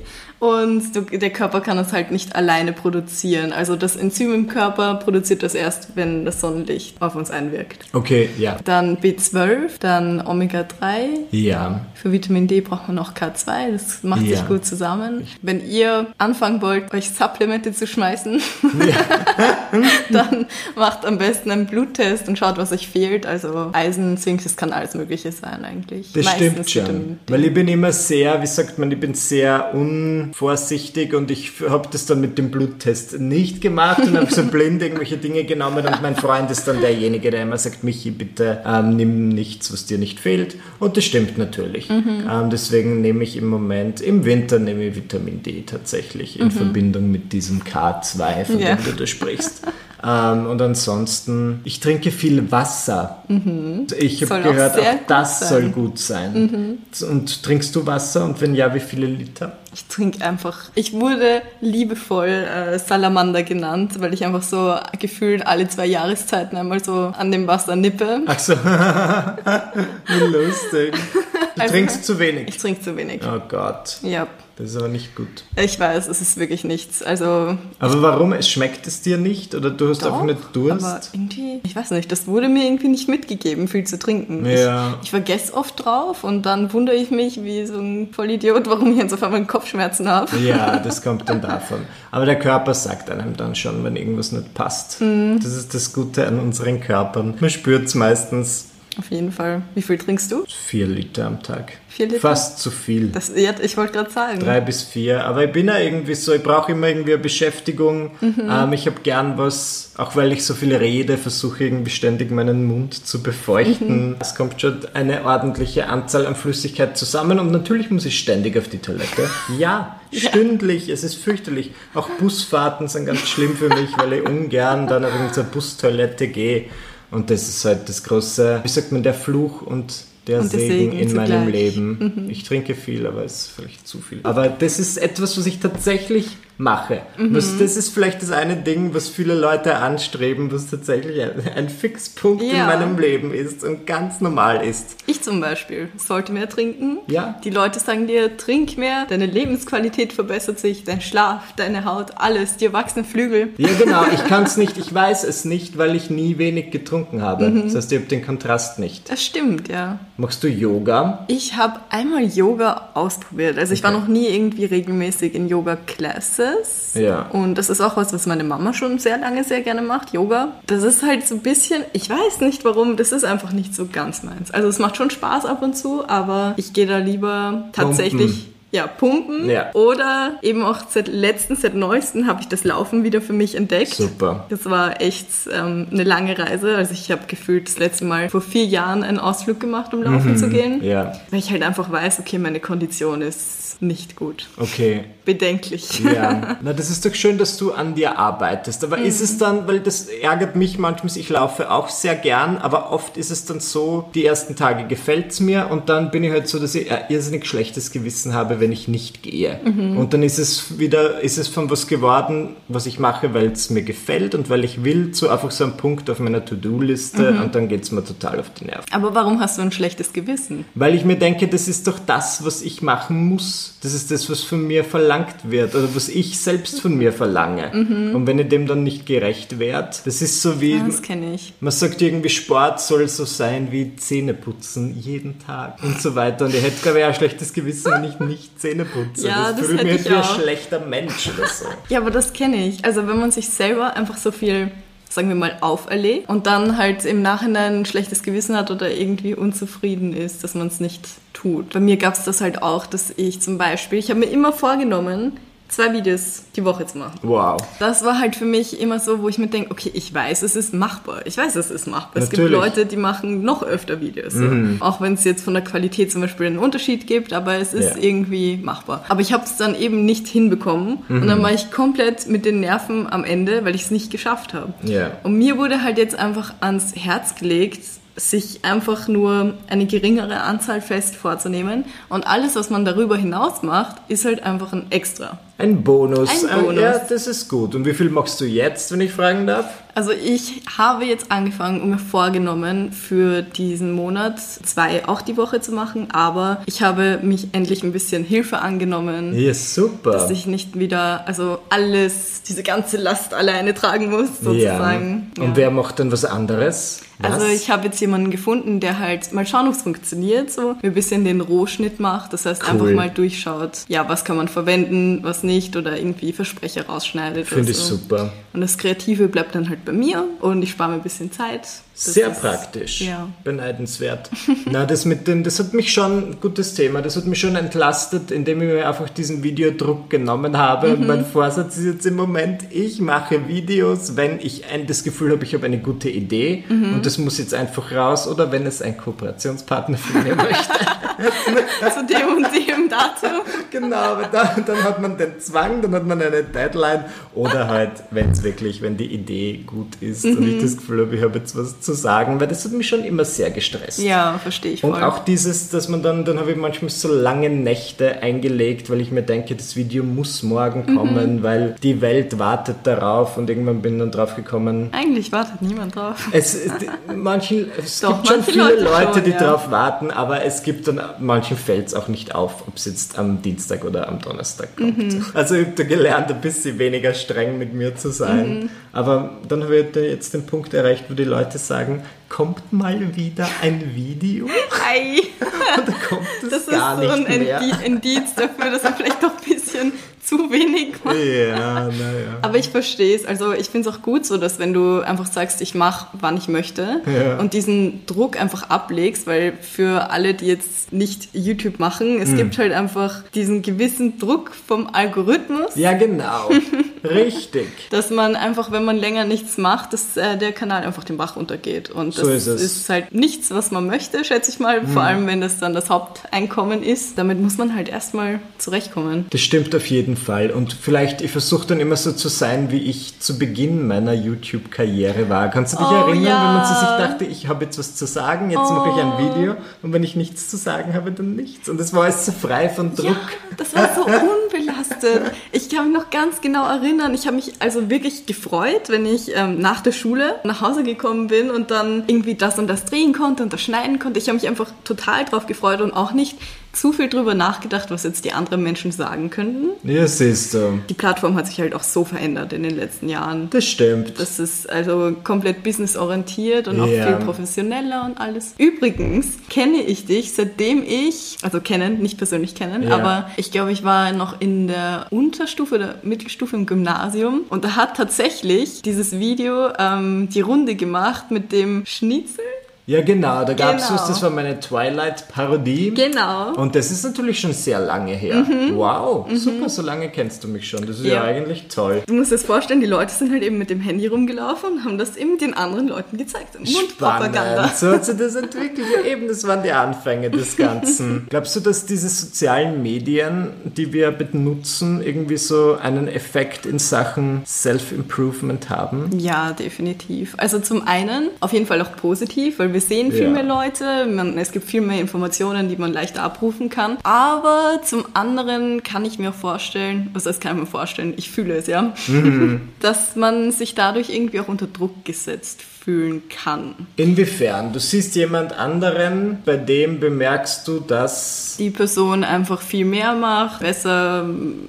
und du, der Körper kann es halt nicht alleine produzieren. Also das Enzym im Körper produziert das erst, wenn das Sonnenlicht auf uns einwirkt. Okay, ja. Dann B12, dann Omega-3. Ja. Für Vitamin D braucht man noch K2, das macht ja. sich gut zusammen. Wenn ihr anfangen wollt, euch Supplemente zu schmeißen, ja. (laughs) dann macht am besten einen Bluttest und schaut, was euch fehlt. Also Eisen, Zink, das kann alles Mögliche sein eigentlich. Das Meistens stimmt schon. Weil ich bin immer sehr, wie sagt man, ich bin sehr un vorsichtig und ich habe das dann mit dem Bluttest nicht gemacht und habe so (laughs) blind irgendwelche Dinge genommen und mein Freund ist dann derjenige, der immer sagt, Michi, bitte ähm, nimm nichts, was dir nicht fehlt. Und das stimmt natürlich. Mhm. Ähm, deswegen nehme ich im Moment, im Winter nehme ich Vitamin D tatsächlich in mhm. Verbindung mit diesem K2, von ja. dem du da sprichst. (laughs) Ähm, und ansonsten, ich trinke viel Wasser. Mhm. Ich habe gehört, auch, auch das sein. soll gut sein. Mhm. Und trinkst du Wasser? Und wenn ja, wie viele Liter? Ich trinke einfach. Ich wurde liebevoll äh, Salamander genannt, weil ich einfach so gefühlt alle zwei Jahreszeiten einmal so an dem Wasser nippe. Ach so. (laughs) wie lustig. (laughs) Du also, trinkst zu wenig. Ich trinke zu wenig. Oh Gott. Ja. Das ist aber nicht gut. Ich weiß, es ist wirklich nichts. Also. Aber warum? Es schmeckt es dir nicht? Oder du hast doch, einfach nicht Durst? Aber irgendwie, ich weiß nicht, das wurde mir irgendwie nicht mitgegeben, viel zu trinken. Ja. Ich, ich vergesse oft drauf und dann wundere ich mich wie so ein Vollidiot, warum ich jetzt auf einmal Kopfschmerzen habe. Ja, (laughs) das kommt dann davon. Aber der Körper sagt einem dann schon, wenn irgendwas nicht passt. Mhm. Das ist das Gute an unseren Körpern. Man spürt es meistens auf jeden Fall. Wie viel trinkst du? Vier Liter am Tag. Vier Liter? Fast zu viel. Das, ja, ich wollte gerade sagen. Drei bis vier. Aber ich bin ja irgendwie so, ich brauche immer irgendwie eine Beschäftigung. Mhm. Ähm, ich habe gern was, auch weil ich so viel rede, versuche irgendwie ständig meinen Mund zu befeuchten. Mhm. Es kommt schon eine ordentliche Anzahl an Flüssigkeit zusammen und natürlich muss ich ständig auf die Toilette. Ja, (laughs) stündlich. Es ist fürchterlich. Auch Busfahrten sind ganz schlimm für mich, weil ich ungern dann auf irgendeine Bustoilette gehe. Und das ist halt das große, wie sagt man, der Fluch und der und Segen, Segen in zugleich. meinem Leben. Mhm. Ich trinke viel, aber es ist vielleicht zu viel. Aber das ist etwas, was ich tatsächlich mache. Mhm. Das, das, ist vielleicht das eine Ding, was viele Leute anstreben, was tatsächlich ein, ein Fixpunkt ja. in meinem Leben ist und ganz normal ist. Ich zum Beispiel sollte mehr trinken. Ja. Die Leute sagen dir, trink mehr, deine Lebensqualität verbessert sich, dein Schlaf, deine Haut, alles, dir wachsen Flügel. Ja, genau. Ich (laughs) kann es nicht, ich weiß es nicht, weil ich nie wenig getrunken habe. Mhm. Das heißt, ich habe den Kontrast nicht. Das stimmt, ja. Machst du Yoga? Ich habe einmal Yoga ausprobiert. Also ich war noch nie irgendwie regelmäßig in Yoga-Classes. Praxis. Ja. Und das ist auch was, was meine Mama schon sehr lange sehr gerne macht, Yoga. Das ist halt so ein bisschen, ich weiß nicht warum, das ist einfach nicht so ganz meins. Also es macht schon Spaß ab und zu, aber ich gehe da lieber tatsächlich... Pumpen ja, pumpen. Ja. Oder eben auch seit letzten, seit neuesten habe ich das Laufen wieder für mich entdeckt. Super. Das war echt ähm, eine lange Reise. Also ich habe gefühlt das letzte Mal vor vier Jahren einen Ausflug gemacht, um laufen mhm. zu gehen. Ja. Weil ich halt einfach weiß, okay, meine Kondition ist nicht gut. Okay. Bedenklich. Ja. Na, das ist doch schön, dass du an dir arbeitest. Aber mhm. ist es dann, weil das ärgert mich manchmal, ich laufe auch sehr gern, aber oft ist es dann so, die ersten Tage gefällt es mir und dann bin ich halt so, dass ich ein irrsinnig schlechtes Gewissen habe, wenn ich nicht gehe. Mhm. Und dann ist es wieder, ist es von was geworden, was ich mache, weil es mir gefällt und weil ich will, zu einfach so ein Punkt auf meiner To-Do-Liste mhm. und dann geht es mir total auf die Nerven. Aber warum hast du ein schlechtes Gewissen? Weil ich mir denke, das ist doch das, was ich machen muss. Das ist das, was von mir verlangt wird oder was ich selbst von mir verlange. Mhm. Und wenn ich dem dann nicht gerecht werde, das ist so wie. Das kenne ich. Man sagt irgendwie, Sport soll so sein wie Zähne putzen jeden Tag und so weiter. Und ich hätte, glaube ich, auch ein schlechtes Gewissen, wenn ich nicht Zähne putze. Ja, das, das fühle ich mich wie ein schlechter Mensch oder so. (laughs) Ja, aber das kenne ich. Also wenn man sich selber einfach so viel sagen wir mal, auferlegt und dann halt im Nachhinein ein schlechtes Gewissen hat oder irgendwie unzufrieden ist, dass man es nicht tut. Bei mir gab es das halt auch, dass ich zum Beispiel, ich habe mir immer vorgenommen, zwei Videos die Woche zu machen. Wow. Das war halt für mich immer so, wo ich mir denke, okay, ich weiß, es ist machbar. Ich weiß, es ist machbar. Natürlich. Es gibt Leute, die machen noch öfter Videos. Mhm. So. Auch wenn es jetzt von der Qualität zum Beispiel einen Unterschied gibt, aber es ist ja. irgendwie machbar. Aber ich habe es dann eben nicht hinbekommen mhm. und dann war ich komplett mit den Nerven am Ende, weil ich es nicht geschafft habe. Yeah. Und mir wurde halt jetzt einfach ans Herz gelegt, sich einfach nur eine geringere Anzahl fest vorzunehmen und alles, was man darüber hinaus macht, ist halt einfach ein Extra. Ein Bonus. Ein Bonus. Ja, das ist gut. Und wie viel machst du jetzt, wenn ich fragen darf? Also ich habe jetzt angefangen und mir vorgenommen, für diesen Monat zwei auch die Woche zu machen, aber ich habe mich endlich ein bisschen Hilfe angenommen. Ja, super. Dass ich nicht wieder, also alles, diese ganze Last alleine tragen muss, sozusagen. Ja. Und ja. wer macht dann was anderes? Was? Also ich habe jetzt jemanden gefunden, der halt mal schauen, ob es funktioniert, so mir ein bisschen den Rohschnitt macht. Das heißt, cool. einfach mal durchschaut, ja, was kann man verwenden, was nicht oder irgendwie Versprecher rausschneidet. Finde ich so. super. Und das Kreative bleibt dann halt bei mir und ich spare mir ein bisschen Zeit. Das Sehr ist, praktisch. Ja. Beneidenswert. (laughs) Na, das mit den, das hat mich schon, gutes Thema, das hat mich schon entlastet, indem ich mir einfach diesen Videodruck genommen habe. Mhm. Und mein Vorsatz ist jetzt im Moment, ich mache Videos, wenn ich ein, das Gefühl habe, ich habe eine gute Idee mhm. und das muss jetzt einfach raus oder wenn es ein Kooperationspartner von mir (laughs) möchte. (laughs) Zu dem und dem Datum. Genau, aber dann, dann hat man den Zwang, dann hat man eine Deadline oder halt, wenn es wirklich, wenn die Idee gut ist mhm. und ich das Gefühl habe, ich habe jetzt was zu sagen, weil das hat mich schon immer sehr gestresst. Ja, verstehe ich voll. Und auch dieses, dass man dann, dann habe ich manchmal so lange Nächte eingelegt, weil ich mir denke, das Video muss morgen mhm. kommen, mhm. weil die Welt wartet darauf und irgendwann bin dann drauf gekommen. Eigentlich wartet niemand drauf. Es, manchen, es Doch, gibt schon viele Leute, Leute schon, die ja. drauf warten, aber es gibt dann, manchen fällt es auch nicht auf, ob es jetzt am Dienstag oder am Donnerstag kommt. Mhm. Also ich habe da gelernt, ein bisschen weniger streng mit mir zu sein. Mhm. Aber dann habe ich jetzt den Punkt erreicht, wo die Leute sagen, kommt mal wieder ein Video. Ei. (laughs) Und dann kommt es das gar nicht mehr. Das ist so ein Indiz dafür, dass man vielleicht doch ein bisschen zu wenig macht. Ja, naja. Aber ich verstehe es. Also ich finde es auch gut so, dass wenn du einfach sagst, ich mache, wann ich möchte ja. und diesen Druck einfach ablegst, weil für alle, die jetzt nicht YouTube machen, es hm. gibt halt einfach diesen gewissen Druck vom Algorithmus. Ja, genau. (laughs) Richtig. dass man einfach, wenn man länger nichts macht, dass äh, der Kanal einfach den Bach untergeht. Und das so ist, ist, halt nichts, was man möchte, schätze ich mal. Hm. Vor allem, wenn das dann das Haupteinkommen ist. Damit muss man halt erstmal zurechtkommen. Das stimmt auf jeden Fall. Und vielleicht, ich versuche dann immer so zu sein, wie ich zu Beginn meiner YouTube-Karriere war. Kannst du dich oh, erinnern, ja. wenn man zu sich dachte, ich habe jetzt was zu sagen, jetzt oh. mache ich ein oh. Video und wenn ich nichts zu sagen habe, dann nichts. Und das war alles so frei von Druck. Ja, das war so (laughs) unbelastet. Ich kann mich noch ganz genau erinnern, ich habe mich also wirklich gefreut, wenn ich ähm, nach der Schule nach Hause gekommen bin und dann irgendwie das und das drehen konnte und das schneiden konnte. Ich habe mich einfach total drauf gefreut und auch nicht zu viel drüber nachgedacht, was jetzt die anderen Menschen sagen könnten. Ja, siehst du. Die Plattform hat sich halt auch so verändert in den letzten Jahren. Das stimmt. Das ist also komplett businessorientiert und auch ja. viel professioneller und alles. Übrigens kenne ich dich, seitdem ich, also kennen, nicht persönlich kennen, ja. aber ich glaube, ich war noch in der Unterstufe oder Mittelstufe im Gymnasium und da hat tatsächlich dieses Video ähm, die Runde gemacht mit dem Schnitzel ja, genau, da gab es genau. was, das war meine Twilight-Parodie. Genau. Und das ist natürlich schon sehr lange her. Mhm. Wow, mhm. super, so lange kennst du mich schon. Das ist ja. ja. eigentlich toll. Du musst dir das vorstellen, die Leute sind halt eben mit dem Handy rumgelaufen und haben das eben den anderen Leuten gezeigt. Mundpropaganda. So hat sich das entwickelt. Ja, eben, das waren die Anfänge des Ganzen. (laughs) Glaubst du, dass diese sozialen Medien, die wir benutzen, irgendwie so einen Effekt in Sachen Self-Improvement haben? Ja, definitiv. Also zum einen auf jeden Fall auch positiv, weil weil wir sehen viel ja. mehr Leute, man, es gibt viel mehr Informationen, die man leichter abrufen kann. Aber zum anderen kann ich mir vorstellen, was heißt kann ich mir vorstellen, ich fühle es ja, mhm. (laughs) dass man sich dadurch irgendwie auch unter Druck gesetzt fühlen kann. Inwiefern? Du siehst jemand anderen, bei dem bemerkst du, dass die Person einfach viel mehr macht, besser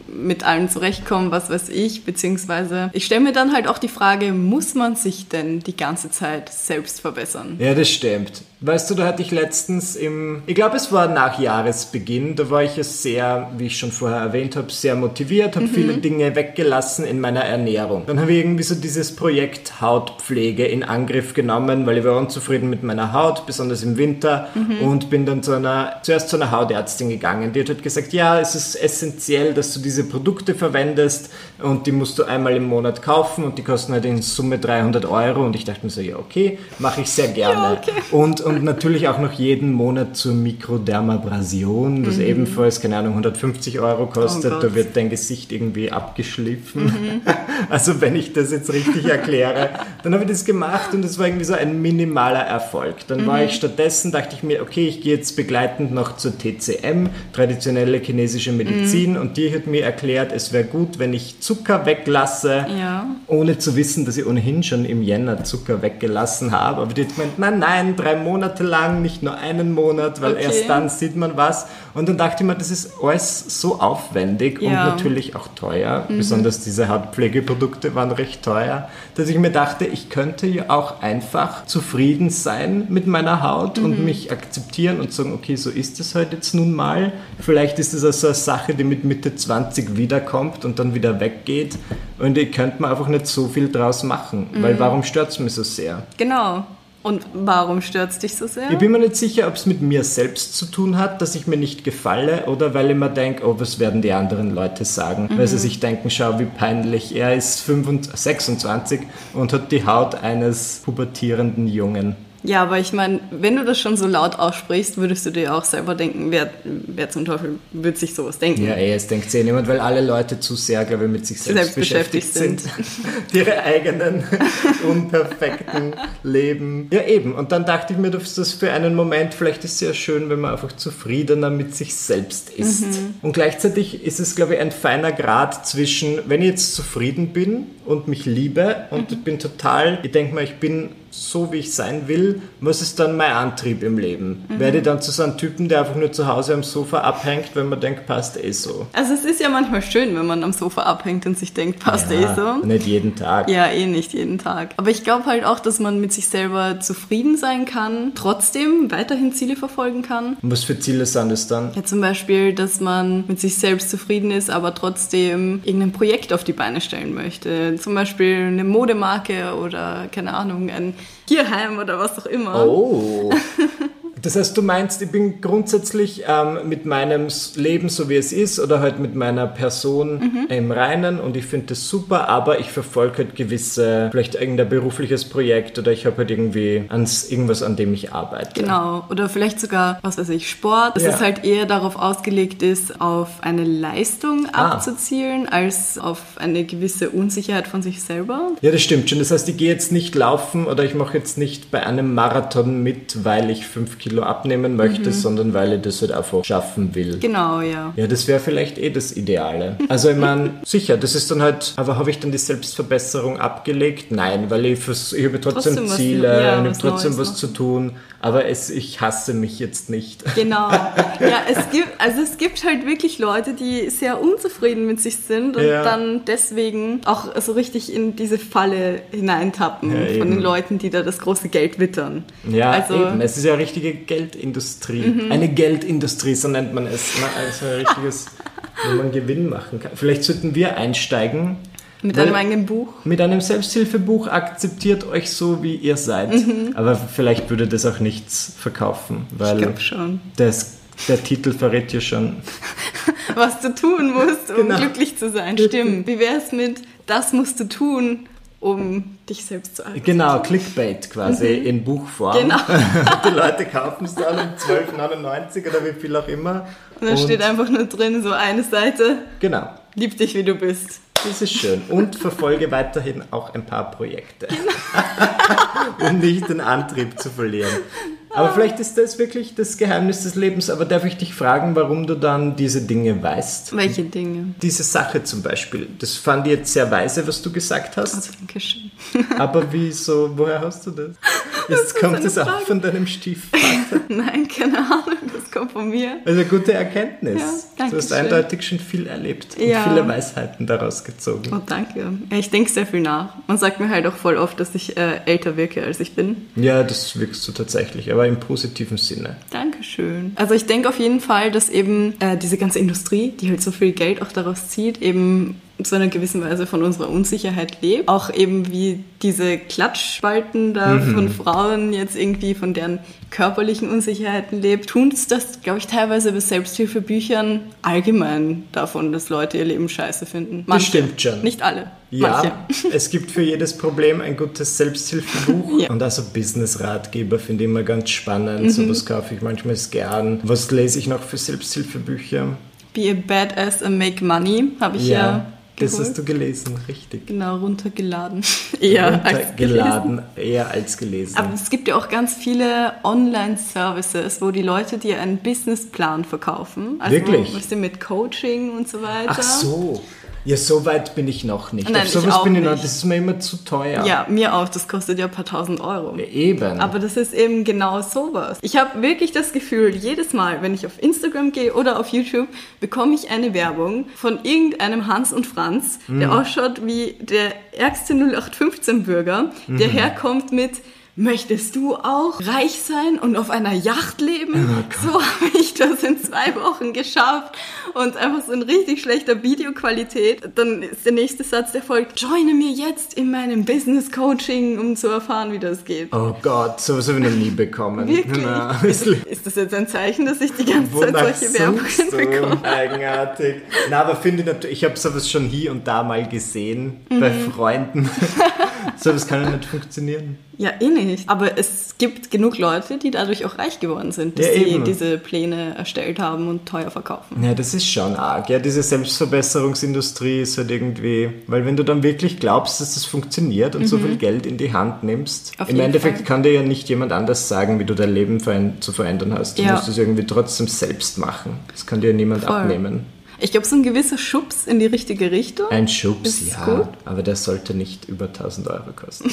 mit allen zurechtkommt, was weiß ich, beziehungsweise ich stelle mir dann halt auch die Frage, muss man sich denn die ganze Zeit selbst verbessern? Ja, das stimmt. Weißt du, da hatte ich letztens im, ich glaube, es war nach Jahresbeginn, da war ich ja sehr, wie ich schon vorher erwähnt habe, sehr motiviert, habe mhm. viele Dinge weggelassen in meiner Ernährung. Dann habe ich irgendwie so dieses Projekt Hautpflege in Angriff genommen, weil ich war unzufrieden mit meiner Haut, besonders im Winter, mhm. und bin dann zu einer, zuerst zu einer Hautärztin gegangen. Die hat halt gesagt, ja, es ist essentiell, dass du diese Produkte verwendest und die musst du einmal im Monat kaufen und die kosten halt in Summe 300 Euro und ich dachte mir so, ja, okay, mache ich sehr gerne. Ja, okay. Und, und und natürlich auch noch jeden Monat zur Mikrodermabrasion, das mhm. ebenfalls, keine Ahnung, 150 Euro kostet. Oh da wird dein Gesicht irgendwie abgeschliffen. Mhm. (laughs) Also wenn ich das jetzt richtig erkläre, dann habe ich das gemacht und es war irgendwie so ein minimaler Erfolg. Dann mhm. war ich stattdessen, dachte ich mir, okay, ich gehe jetzt begleitend noch zur TCM, traditionelle chinesische Medizin, mhm. und die hat mir erklärt, es wäre gut, wenn ich Zucker weglasse, ja. ohne zu wissen, dass ich ohnehin schon im Jänner Zucker weggelassen habe. Aber die hat gemeint, nein, nein, drei Monate Monate lang, nicht nur einen Monat, weil okay. erst dann sieht man was. Und dann dachte ich mir, das ist alles so aufwendig ja. und natürlich auch teuer. Mhm. Besonders diese Hautpflegeprodukte waren recht teuer, dass ich mir dachte, ich könnte ja auch einfach zufrieden sein mit meiner Haut mhm. und mich akzeptieren und sagen, okay, so ist es halt jetzt nun mal. Vielleicht ist es also eine Sache, die mit Mitte 20 wiederkommt und dann wieder weggeht. Und ich könnte mir einfach nicht so viel draus machen, mhm. weil warum stört es mich so sehr? Genau. Und warum stört es dich so sehr? Ich bin mir nicht sicher, ob es mit mir selbst zu tun hat, dass ich mir nicht gefalle oder weil ich mir denke, oh, was werden die anderen Leute sagen? Mhm. Weil sie sich denken, schau, wie peinlich. Er ist 25, 26 und hat die Haut eines pubertierenden Jungen. Ja, aber ich meine, wenn du das schon so laut aussprichst, würdest du dir auch selber denken, wer, wer zum Teufel wird sich sowas denken? Ja, ey, es denkt sich niemand, weil alle Leute zu sehr, glaube ich, mit sich selbst, selbst beschäftigt, beschäftigt, sind. (laughs) Ihre eigenen (laughs) unperfekten Leben. Ja, eben. Und dann dachte ich mir, dass das für einen Moment, vielleicht ist es ja schön, wenn man einfach zufriedener mit sich selbst ist. Mhm. Und gleichzeitig ist es, glaube ich, ein feiner Grad zwischen, wenn ich jetzt zufrieden bin und mich liebe und mhm. ich bin total, ich denke mal, ich bin so, wie ich sein will, was ist dann mein Antrieb im Leben? Mhm. Werde ich dann zu so einem Typen, der einfach nur zu Hause am Sofa abhängt, wenn man denkt, passt eh so? Also es ist ja manchmal schön, wenn man am Sofa abhängt und sich denkt, passt ja, eh so. Nicht jeden Tag. Ja, eh nicht jeden Tag. Aber ich glaube halt auch, dass man mit sich selber zufrieden sein kann, trotzdem weiterhin Ziele verfolgen kann. Und was für Ziele sind es dann? Ja, zum Beispiel, dass man mit sich selbst zufrieden ist, aber trotzdem irgendein Projekt auf die Beine stellen möchte. Zum Beispiel eine Modemarke oder, keine Ahnung, ein Tierheim oder was auch immer. Oh. (laughs) Das heißt, du meinst, ich bin grundsätzlich ähm, mit meinem Leben so wie es ist oder halt mit meiner Person mhm. im Reinen und ich finde das super, aber ich verfolge halt gewisse, vielleicht irgendein berufliches Projekt oder ich habe halt irgendwie ans, irgendwas, an dem ich arbeite. Genau, oder vielleicht sogar, was weiß ich, Sport, dass ja. es halt eher darauf ausgelegt ist, auf eine Leistung ah. abzuzielen, als auf eine gewisse Unsicherheit von sich selber. Ja, das stimmt schon. Das heißt, ich gehe jetzt nicht laufen oder ich mache jetzt nicht bei einem Marathon mit, weil ich fünf Kilo Kilo abnehmen möchte, mhm. sondern weil ich das halt einfach schaffen will. Genau, ja. Ja, das wäre vielleicht eh das Ideale. Also ich meine, (laughs) sicher, das ist dann halt, aber habe ich dann die Selbstverbesserung abgelegt? Nein, weil ich, ich habe trotzdem, trotzdem Ziele, ja, ich habe trotzdem was, was zu tun, aber es, ich hasse mich jetzt nicht. (laughs) Genau. Ja, es gibt, also es gibt halt wirklich Leute, die sehr unzufrieden mit sich sind und ja. dann deswegen auch so richtig in diese Falle hineintappen ja, von den Leuten, die da das große Geld wittern. Ja, also, eben. Es ist ja richtige Geldindustrie. Mhm. Eine Geldindustrie, so nennt man es. Also ein richtiges, (laughs) wo man Gewinn machen kann. Vielleicht sollten wir einsteigen. Mit einem eigenen Buch? Mit einem Selbsthilfebuch akzeptiert euch so, wie ihr seid. Mhm. Aber vielleicht würde das auch nichts verkaufen, weil ich schon. Das, der Titel verrät ja schon. (laughs) Was du tun musst, um genau. glücklich zu sein. Stimmt. Wie wäre es mit, das musst du tun, um dich selbst zu akzeptieren. Genau, Clickbait quasi mhm. in Buchform. Genau. (laughs) die Leute kaufen es dann um 12,99 oder wie viel auch immer. Und dann und steht einfach nur drin, so eine Seite. Genau. Lieb dich, wie du bist. Das ist schön. Und verfolge weiterhin auch ein paar Projekte. Genau. (laughs) um nicht den Antrieb zu verlieren. Aber vielleicht ist das wirklich das Geheimnis des Lebens. Aber darf ich dich fragen, warum du dann diese Dinge weißt? Welche Dinge? Diese Sache zum Beispiel. Das fand ich jetzt sehr weise, was du gesagt hast. Oh, danke schön. (laughs) Aber wieso, woher hast du das? (laughs) Jetzt das kommt es auch von deinem Stiefvater. (laughs) Nein, keine Ahnung, das kommt von mir. Also gute Erkenntnis. Ja, danke du hast schön. eindeutig schon viel erlebt und ja. viele Weisheiten daraus gezogen. Oh, danke. Ich denke sehr viel nach. Man sagt mir halt auch voll oft, dass ich äh, älter wirke, als ich bin. Ja, das wirkst du tatsächlich. Aber aber im positiven Sinne. Dankeschön. Also ich denke auf jeden Fall, dass eben äh, diese ganze Industrie, die halt so viel Geld auch daraus zieht, eben zu einer gewissen Weise von unserer Unsicherheit lebt. Auch eben wie diese Klatschspalten da mhm. von Frauen jetzt irgendwie von deren körperlichen Unsicherheiten lebt, tun es das, glaube ich, teilweise bei Selbsthilfebüchern allgemein davon, dass Leute ihr Leben scheiße finden. Manche, das stimmt schon. Nicht alle. Ja, (laughs) es gibt für jedes Problem ein gutes Selbsthilfebuch ja. und also Business-Ratgeber finde ich immer ganz spannend. Mhm. So was kaufe ich manchmal gern. Was lese ich noch für Selbsthilfebücher? Be a Badass and Make Money habe ich ja, ja das hast du gelesen, richtig. Genau, runtergeladen. (laughs) eher runtergeladen, als gelesen. eher als gelesen. Aber es gibt ja auch ganz viele Online-Services, wo die Leute dir einen Businessplan verkaufen. Also Wirklich? Was mit Coaching und so weiter. Ach so. Ja, so weit bin ich noch nicht. Nein, Auf sowas bin ich noch, das ist mir immer zu teuer. Ja, mir auch, das kostet ja ein paar tausend Euro. Ja, eben. Aber das ist eben genau sowas. Ich habe wirklich das Gefühl, jedes Mal, wenn ich auf Instagram gehe oder auf YouTube, bekomme ich eine Werbung von irgendeinem Hans und Franz, der mhm. ausschaut wie der ärgste 0815-Bürger, der mhm. herkommt mit möchtest du auch reich sein und auf einer Yacht leben? Oh so (laughs) habe ich das in zwei Wochen geschafft und einfach so in richtig schlechter Videoqualität. Dann ist der nächste Satz, der folgt, joine mir jetzt in meinem Business Coaching, um zu erfahren, wie das geht. Oh Gott, sowas habe ich noch nie bekommen. Wirklich? Na, ist, ist, das jetzt ein Zeichen, dass ich die ganze Zeit solche Werbungen bekomme? Eigenartig. Na, aber finde ich natürlich, ich habe sowas schon hier und da mal gesehen mhm. bei Freunden. (laughs) sowas kann ja nicht funktionieren. Ja, eh nicht. Aber es gibt genug Leute, die dadurch auch reich geworden sind, dass ja, sie diese Pläne erstellt haben und teuer verkaufen. Ja, das ist schon arg. Ja, diese Selbstverbesserungsindustrie ist halt irgendwie, weil wenn du dann wirklich glaubst, dass das funktioniert und mhm. so viel Geld in die Hand nimmst, Auf im Endeffekt Fall. kann dir ja nicht jemand anders sagen, wie du dein Leben zu verändern hast. Du ja. musst es irgendwie trotzdem selbst machen. Das kann dir niemand Voll. abnehmen. Ich glaube, so ein gewisser Schubs in die richtige Richtung. Ein Schubs, ja. Gut. Aber der sollte nicht über 1000 Euro kosten.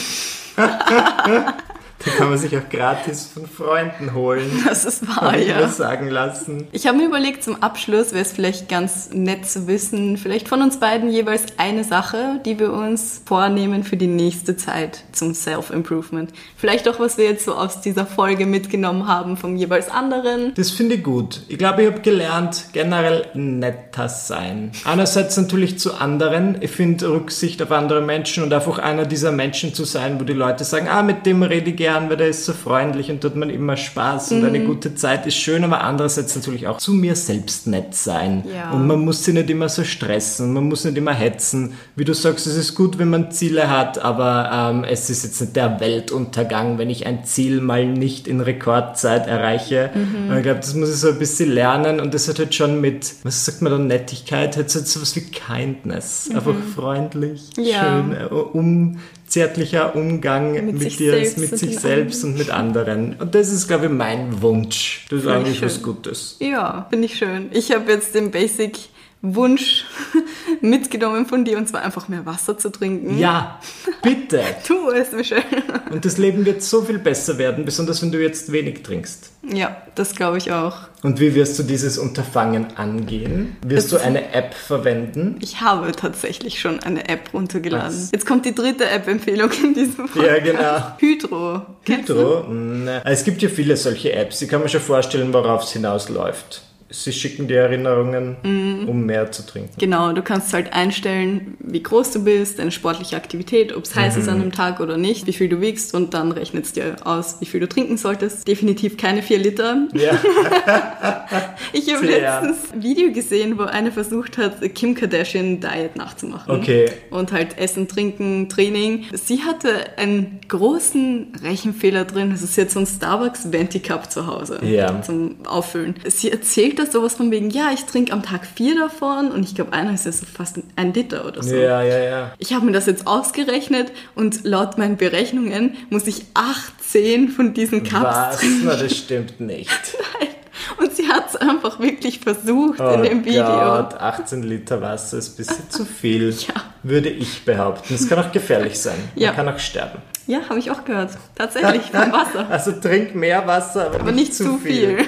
(laughs) Die kann man sich auch gratis von Freunden holen. Das ist wahr, ich ja. Das sagen lassen. Ich habe mir überlegt, zum Abschluss wäre es vielleicht ganz nett zu wissen, vielleicht von uns beiden jeweils eine Sache, die wir uns vornehmen für die nächste Zeit zum Self-Improvement. Vielleicht auch, was wir jetzt so aus dieser Folge mitgenommen haben vom jeweils anderen. Das finde ich gut. Ich glaube, ich habe gelernt, generell netter sein. Einerseits natürlich zu anderen. Ich finde Rücksicht auf andere Menschen und einfach einer dieser Menschen zu sein, wo die Leute sagen, ah, mit dem rede ich gerne gern, weil der ist so freundlich und tut man immer Spaß und mhm. eine gute Zeit ist schön, aber andererseits natürlich auch zu mir selbst nett sein. Ja. Und man muss sich nicht immer so stressen, man muss nicht immer hetzen. Wie du sagst, es ist gut, wenn man Ziele hat, aber ähm, es ist jetzt nicht der Weltuntergang, wenn ich ein Ziel mal nicht in Rekordzeit erreiche. Mhm. Ich glaube, das muss ich so ein bisschen lernen und das hat halt schon mit, was sagt man da, Nettigkeit, hat halt so was wie Kindness. Mhm. Einfach freundlich, ja. schön, äh, um zärtlicher Umgang mit, mit dir, mit sich selbst und mit anderen. Und das ist, glaube ich, mein Wunsch. Das ist eigentlich was Gutes. Ja, finde ich schön. Ich habe jetzt den Basic Wunsch (laughs) mitgenommen von dir und zwar einfach mehr Wasser zu trinken. Ja, bitte. (laughs) tu es, Michelle. Und das Leben wird so viel besser werden, besonders wenn du jetzt wenig trinkst. Ja, das glaube ich auch. Und wie wirst du dieses Unterfangen angehen? Wirst das du eine App verwenden? Ich habe tatsächlich schon eine App runtergeladen. Was? Jetzt kommt die dritte App-Empfehlung in diesem Fall. Ja, genau. Hydro. Hydro? Es gibt ja viele solche Apps. Ich kann mir schon vorstellen, worauf es hinausläuft. Sie schicken dir Erinnerungen, mm. um mehr zu trinken. Genau, du kannst halt einstellen, wie groß du bist, deine sportliche Aktivität, ob es heiß mhm. ist an einem Tag oder nicht, wie viel du wiegst und dann rechnet es dir aus, wie viel du trinken solltest. Definitiv keine vier Liter. Ja. (laughs) ich habe letztens ein Video gesehen, wo eine versucht hat, Kim Kardashian Diet nachzumachen. Okay. Und halt Essen, Trinken, Training. Sie hatte einen großen Rechenfehler drin. Das ist jetzt so ein Starbucks Venti Cup zu Hause ja. zum Auffüllen. Sie erzählt Liter, sowas von wegen, ja, ich trinke am Tag vier davon und ich glaube, einer ist ja so fast ein Liter oder so. Ja, ja, ja. Ich habe mir das jetzt ausgerechnet und laut meinen Berechnungen muss ich 18 von diesen Cups Was? trinken. Na, das stimmt nicht. (laughs) Nein. Und sie hat es einfach wirklich versucht Oh in dem Video. Gott, 18 Liter Wasser ist ein bisschen zu viel, (laughs) Ja. würde ich behaupten. Das kann auch gefährlich sein. Man Ja. kann auch sterben. Ja, habe ich auch gehört. Tatsächlich, beim (laughs) Wasser. Also trink mehr Wasser, aber, Aber nicht zu viel.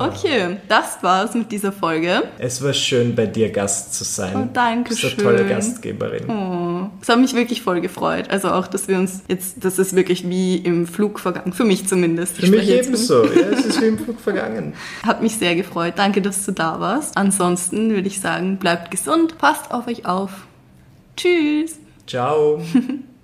Okay, das war's mit dieser Folge. Es war schön, bei dir Gast zu sein. Oh, danke Du bist eine schön. tolle Gastgeberin. Oh, es hat mich wirklich voll gefreut. Also auch, dass wir uns jetzt, das ist wirklich wie im Flug vergangen. Für mich zumindest. Ich Für mich ebenso. Ja, es ist wie im Flug vergangen. (laughs) Hat mich sehr gefreut. Danke, dass du da warst. Ansonsten würde ich sagen, bleibt gesund, passt auf euch auf. Tschüss. Ciao. (laughs)